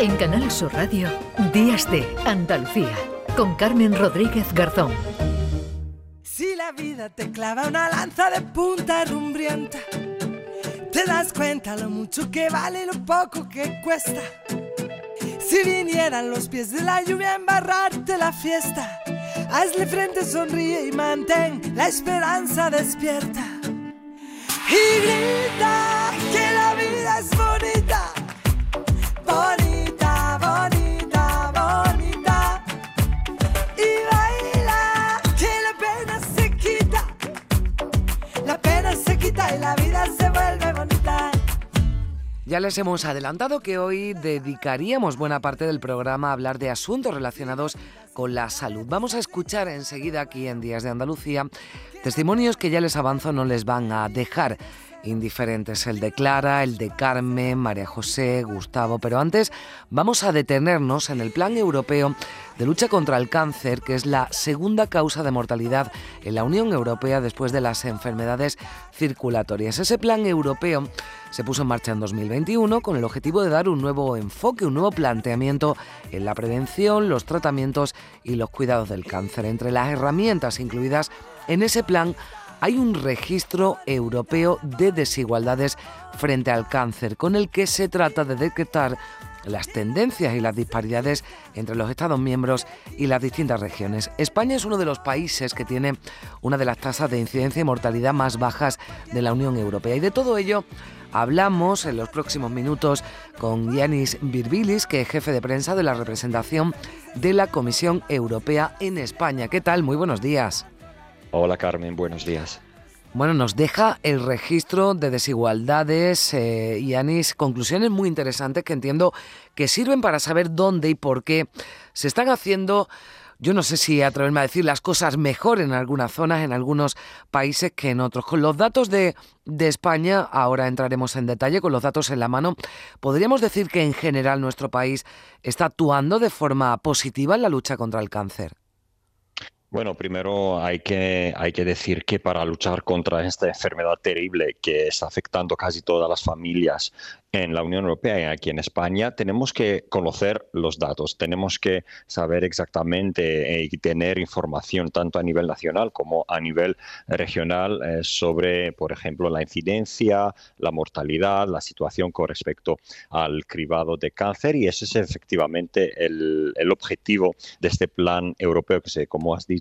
En Canal Sur Radio, Días de Andalucía, con Carmen Rodríguez Garzón. Si la vida te clava una lanza de punta rumbrienta, te das cuenta lo mucho que vale y lo poco que cuesta. Si vinieran los pies de la lluvia a embarrarte la fiesta, hazle frente, sonríe y mantén la esperanza despierta. Y grita que la vida es bonita, bonita, Ya les hemos adelantado que hoy dedicaríamos buena parte del programa a hablar de asuntos relacionados con la salud. Vamos a escuchar enseguida aquí en Días de Andalucía testimonios que ya les avanzo no les van a dejar indiferentes. El de Clara, el de Carmen, María José, Gustavo. Pero antes vamos a detenernos en el Plan Europeo de Lucha contra el Cáncer, que es la segunda causa de mortalidad en la Unión Europea después de las enfermedades circulatorias. Ese plan europeo se puso en marcha en 2021 con el objetivo de dar un nuevo enfoque, un nuevo planteamiento en la prevención, los tratamientos y los cuidados del cáncer. Entre las herramientas incluidas en ese plan hay un registro europeo de desigualdades frente al cáncer, con el que se trata de detectar las tendencias y las disparidades entre los Estados miembros y las distintas regiones. España es uno de los países que tiene una de las tasas de incidencia y mortalidad más bajas de la Unión Europea. Y de todo ello hablamos en los próximos minutos con Yanis Virbilis, que es jefe de prensa de la representación de la Comisión Europea en España. ¿Qué tal? Muy buenos días. Hola Carmen, buenos días. Bueno, nos deja el registro de desigualdades eh, y Anis, conclusiones muy interesantes que entiendo que sirven para saber dónde y por qué se están haciendo, yo no sé si atreverme a decir las cosas mejor en algunas zonas, en algunos países que en otros. Con los datos de, de España, ahora entraremos en detalle, con los datos en la mano, podríamos decir que en general nuestro país está actuando de forma positiva en la lucha contra el cáncer. Bueno, primero hay que, hay que decir que para luchar contra esta enfermedad terrible que está afectando casi todas las familias en la Unión Europea y aquí en España, tenemos que conocer los datos, tenemos que saber exactamente eh, y tener información tanto a nivel nacional como a nivel regional eh, sobre, por ejemplo, la incidencia, la mortalidad, la situación con respecto al cribado de cáncer y ese es efectivamente el, el objetivo de este plan europeo que, se, como has dicho,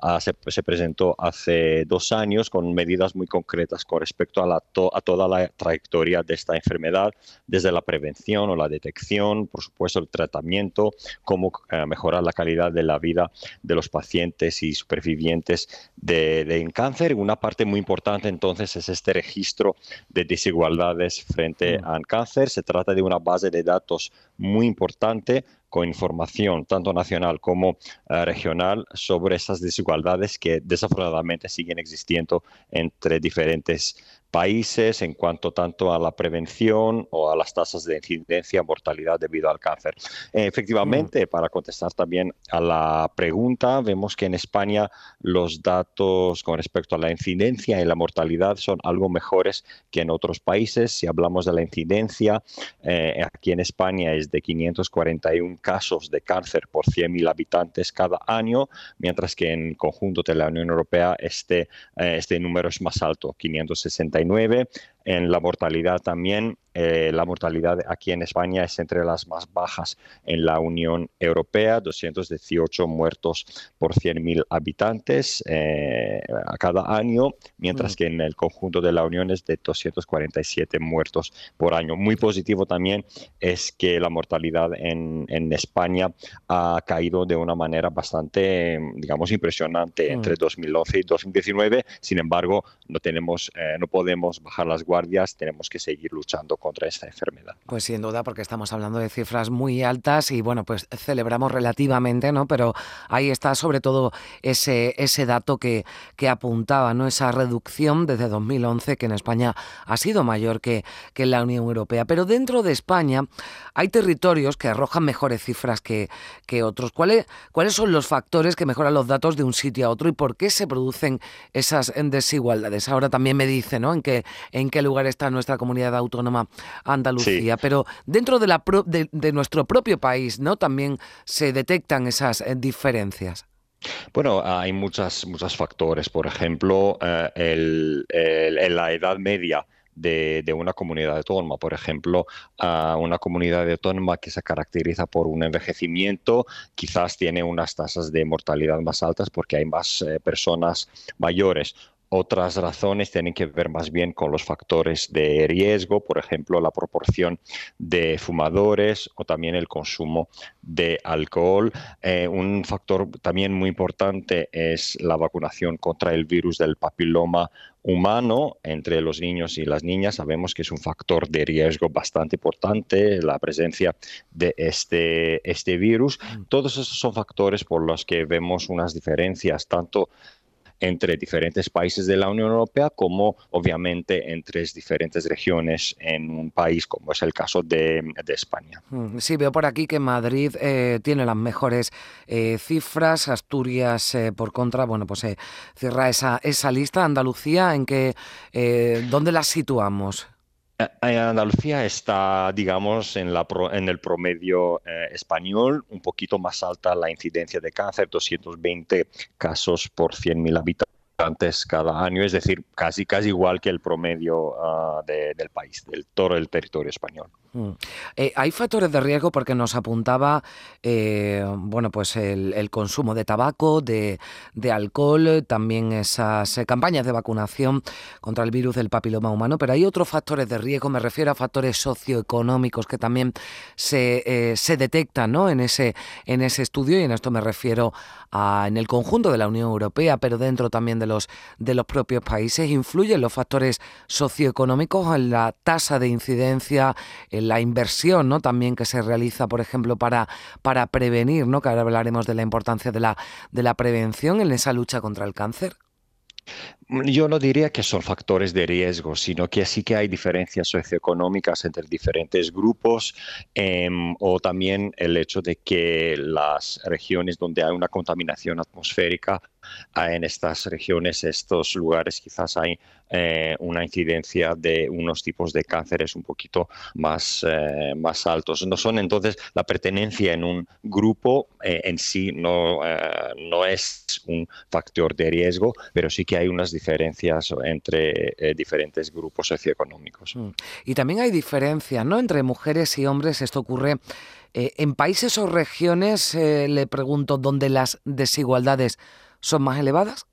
ah, se, se, presentó hace dos años con medidas muy concretas con respecto a, la, a toda la trayectoria de esta enfermedad desde la prevención o la detección, por supuesto el tratamiento, cómo eh, mejorar la calidad de la vida de los pacientes y supervivientes de, de cáncer. Una parte muy importante entonces es este registro de desigualdades frente mm. al cáncer. Se trata de una base de datos muy importante con información tanto nacional como uh, regional sobre esas desigualdades que desafortunadamente siguen existiendo entre diferentes países en cuanto tanto a la prevención o a las tasas de incidencia mortalidad debido al cáncer. Efectivamente, mm. para contestar también a la pregunta, vemos que en España los datos con respecto a la incidencia y la mortalidad son algo mejores que en otros países. Si hablamos de la incidencia, eh, aquí en España es de 541 casos de cáncer por 100.000 habitantes cada año, mientras que en conjunto de la Unión Europea este, eh, este número es más alto, 560 1989 en la mortalidad también eh, la mortalidad aquí en España es entre las más bajas en la Unión Europea, 218 muertos por 100.000 habitantes eh, a cada año, mientras mm. que en el conjunto de la Unión es de 247 muertos por año. Muy positivo también es que la mortalidad en, en España ha caído de una manera bastante, digamos, impresionante mm. entre 2011 y 2019. Sin embargo, no, tenemos, eh, no podemos bajar las guardias, tenemos que seguir luchando contra esta enfermedad. Pues sin duda, porque estamos hablando de cifras muy altas y bueno, pues celebramos relativamente, ¿no? Pero ahí está sobre todo ese, ese dato que, que apuntaba, ¿no? Esa reducción desde 2011 que en España ha sido mayor que, que en la Unión Europea. Pero dentro de España hay territorios que arrojan mejores cifras que, que otros. ¿Cuáles, ¿Cuáles son los factores que mejoran los datos de un sitio a otro y por qué se producen esas desigualdades? Ahora también me dice, ¿no? En qué, en qué lugar está nuestra comunidad autónoma Andalucía, pero dentro de, la de, nuestro propio país, ¿no? También se detectan esas eh, diferencias. Bueno, hay muchos muchos factores. Por ejemplo, el, la edad media de, una comunidad autónoma. Por ejemplo, una comunidad autónoma que se caracteriza por un envejecimiento, quizás tiene unas tasas de mortalidad más altas porque hay más eh, personas mayores. Otras razones tienen que ver más bien con los factores de riesgo, por ejemplo, la proporción de fumadores o también el consumo de alcohol. Eh, un factor también muy importante es la vacunación contra el virus del papiloma humano entre los niños y las niñas. Sabemos que es un factor de riesgo bastante importante la presencia de este, este virus. Mm. Todos esos son factores por los que vemos unas diferencias tanto entre diferentes países de la Unión Europea como obviamente entre diferentes regiones en un país como es el caso de, España. Mm, sí, veo por aquí que Madrid eh, tiene las mejores eh, cifras, Asturias eh, por contra, bueno, pues cierra esa, esa lista, Andalucía, ¿en qué, dónde la situamos? En Andalucía está, digamos, en, la en el promedio eh, español, un poquito más alta la incidencia de cáncer, 220 casos por 100.000 habitantes antes cada año, es decir, casi, casi igual que el promedio ah, del país, del todo el territorio español. Mm. Eh, hay factores de riesgo porque nos apuntaba, eh, bueno, pues el, consumo de tabaco, de, alcohol, también esas eh, campañas de vacunación contra el virus del papiloma humano, pero hay otros factores de riesgo, me refiero a factores socioeconómicos que también se, se detectan ¿no? en, ese, en ese estudio y en esto me refiero a, en el conjunto de la Unión Europea, pero dentro también de los, de los propios países. ¿Influyen los factores socioeconómicos en la tasa de incidencia, en la inversión ¿no? también que se realiza, por ejemplo, para, para prevenir, ¿no? que ahora hablaremos de la importancia de la, de la prevención en esa lucha contra el cáncer? Yo no diría que son factores de riesgo, sino que sí que hay diferencias socioeconómicas entre diferentes grupos em, o también el hecho de que las regiones donde hay una contaminación atmosférica, en estas regiones, estos lugares quizás hay eh, una incidencia de unos tipos de cánceres un poquito más, eh, más altos. No son entonces la pertenencia en un grupo eh, en sí no, no es un factor de riesgo, pero sí que hay unas entre diferentes grupos socioeconómicos. Mm. Y también hay diferencias ¿no? entre mujeres y hombres. Esto ocurre en países o regiones, le pregunto, donde las desigualdades son más elevadas.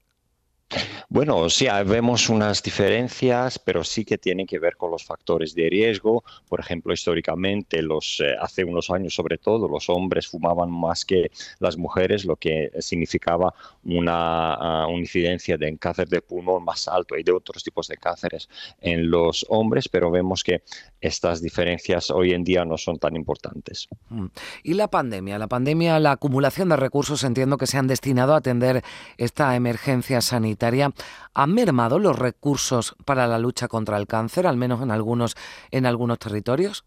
Bueno, sí, vemos unas diferencias, pero sí que tienen que ver con los factores de riesgo. Por ejemplo, históricamente, eh, hace unos años sobre todo, los hombres fumaban más que las mujeres, lo que significaba una, ah, incidencia de cáncer de pulmón más alto y de otros tipos de cánceres en los hombres, pero vemos que estas diferencias hoy en día no son tan importantes. Mm. ¿Y la pandemia? La pandemia, la acumulación de recursos, entiendo que se han destinado a atender esta emergencia sanitaria ¿Han mermado los recursos para la lucha contra el cáncer, al menos en algunos, en algunos territorios?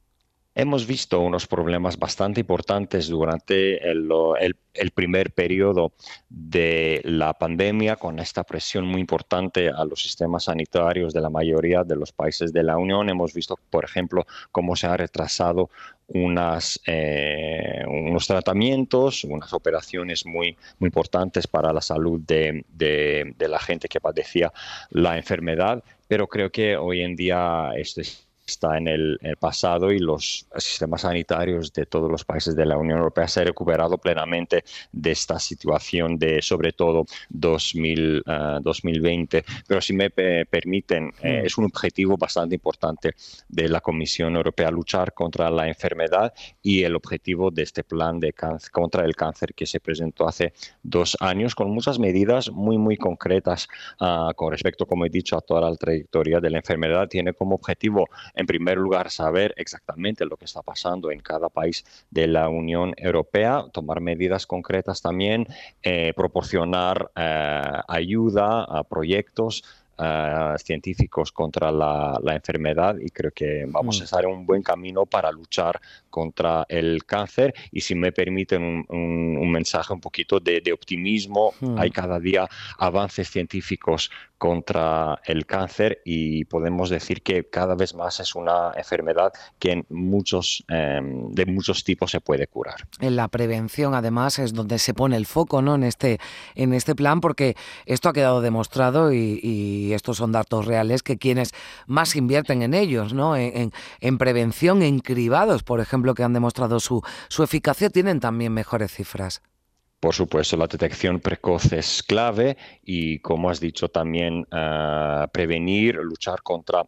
Hemos visto unos problemas bastante importantes durante el, primer periodo de la pandemia, con esta presión muy importante a los sistemas sanitarios de la mayoría de los países de la Unión. Hemos visto, por ejemplo, cómo se han retrasado unas, eh, tratamientos, unas operaciones muy, muy importantes para la salud de, de la gente que padecía la enfermedad. Pero creo que hoy en día esto es está en el, pasado y los sistemas sanitarios de todos los países de la Unión Europea se han recuperado plenamente de esta situación de sobre todo 2000, 2020. Eh, Pero si me permiten, eh, es un objetivo bastante importante de la Comisión Europea luchar contra la enfermedad y el objetivo de este plan de cáncer, contra el cáncer que se presentó hace dos años con muchas medidas muy, muy concretas ah, con respecto, como he dicho, a toda la trayectoria de la enfermedad. Tiene como objetivo en primer lugar, saber exactamente lo que está pasando en cada país de la Unión Europea, tomar medidas concretas también, eh, proporcionar eh, ayuda a proyectos eh, científicos contra la, enfermedad y creo que vamos mm. a estar en un buen camino para luchar contra el cáncer y si me permiten un, mensaje un poquito de, optimismo, mm. hay cada día avances científicos contra el cáncer y podemos decir que cada vez más es una enfermedad que en muchos, em, de muchos tipos se puede curar. En la prevención, además, es donde se pone el foco ¿no? en, este, en este plan, porque esto ha quedado demostrado y, estos son datos reales que quienes más invierten en ellos, ¿no? en, en, prevención, en cribados, por ejemplo, que han demostrado su, su eficacia, tienen también mejores cifras. Por supuesto, la detección precoz es clave y, como has dicho, también ah, prevenir, luchar contra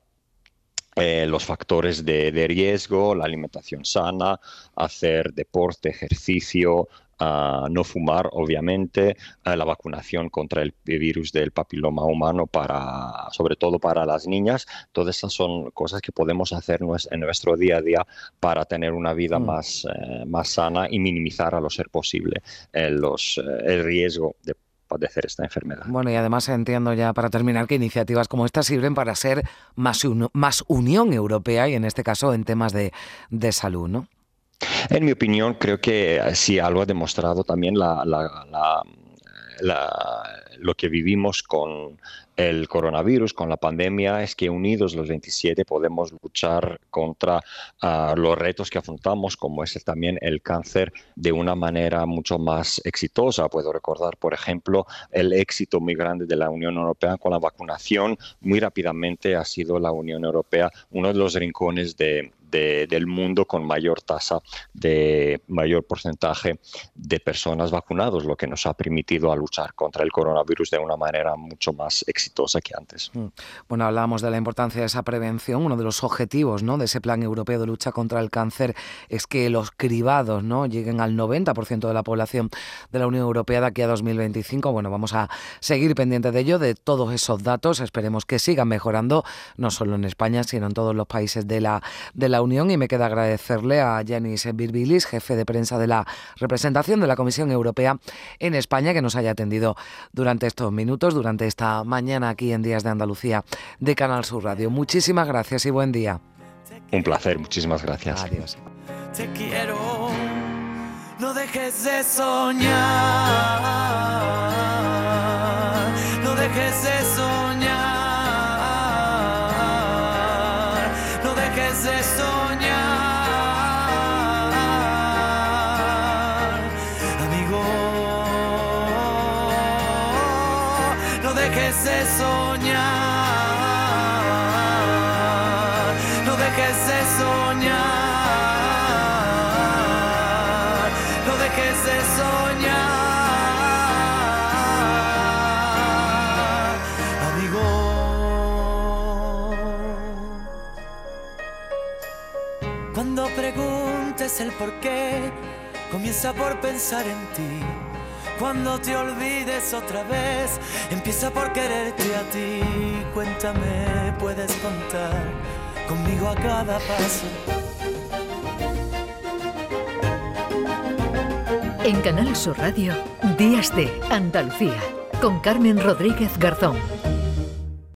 eh, los factores de, riesgo, la alimentación sana, hacer deporte, ejercicio, no fumar, obviamente, la vacunación contra el virus del papiloma humano, para, sobre todo para las niñas. Todas estas son cosas que podemos hacer en nuestro día a día para tener una vida mm. más, eh, más sana y minimizar a lo ser posible eh, los, eh, el riesgo de padecer esta enfermedad. Bueno, y además entiendo ya para terminar que iniciativas como esta sirven para ser más, más Unión Europea y en este caso en temas de, de salud, ¿no? En mi opinión, creo que eh, sí, algo ha demostrado también la, lo que vivimos con el coronavirus, con la pandemia, es que unidos los 27 podemos luchar contra ah, los retos que afrontamos, como es también el cáncer, de una manera mucho más exitosa. Puedo recordar, por ejemplo, el éxito muy grande de la Unión Europea con la vacunación. Muy rápidamente ha sido la Unión Europea uno de los rincones de, del mundo con mayor tasa de mayor porcentaje de personas vacunadas, lo que nos ha permitido a luchar contra el coronavirus de una manera mucho más exitosa que antes. Mm. Bueno, hablábamos de la importancia de esa prevención. Uno de los objetivos ¿no? de ese plan europeo de lucha contra el cáncer es que los cribados ¿no? lleguen al 90% de la población de la Unión Europea de aquí a 2025. Bueno, vamos a seguir pendientes de ello, de todos esos datos. Esperemos que sigan mejorando, no solo en España, sino en todos los países de la, de la Unión y me queda agradecerle a Yanis Birbilis, jefe de prensa de la representación de la Comisión Europea en España, que nos haya atendido durante estos minutos, durante esta mañana aquí en Días de Andalucía de Canal Sur Radio. Muchísimas gracias y buen día. Un placer, muchísimas gracias. Adiós. Te quiero, no dejes de soñar, no dejes de soñar. De soñar, no dejes de soñar, no dejes de soñar, amigo. Cuando preguntes el por qué, comienza por pensar en ti cuando te olvides otra vez, empieza por quererte a ti. Cuéntame, puedes contar conmigo a cada paso. En Canal Sur Radio, Días de Andalucía, con Carmen Rodríguez Garzón.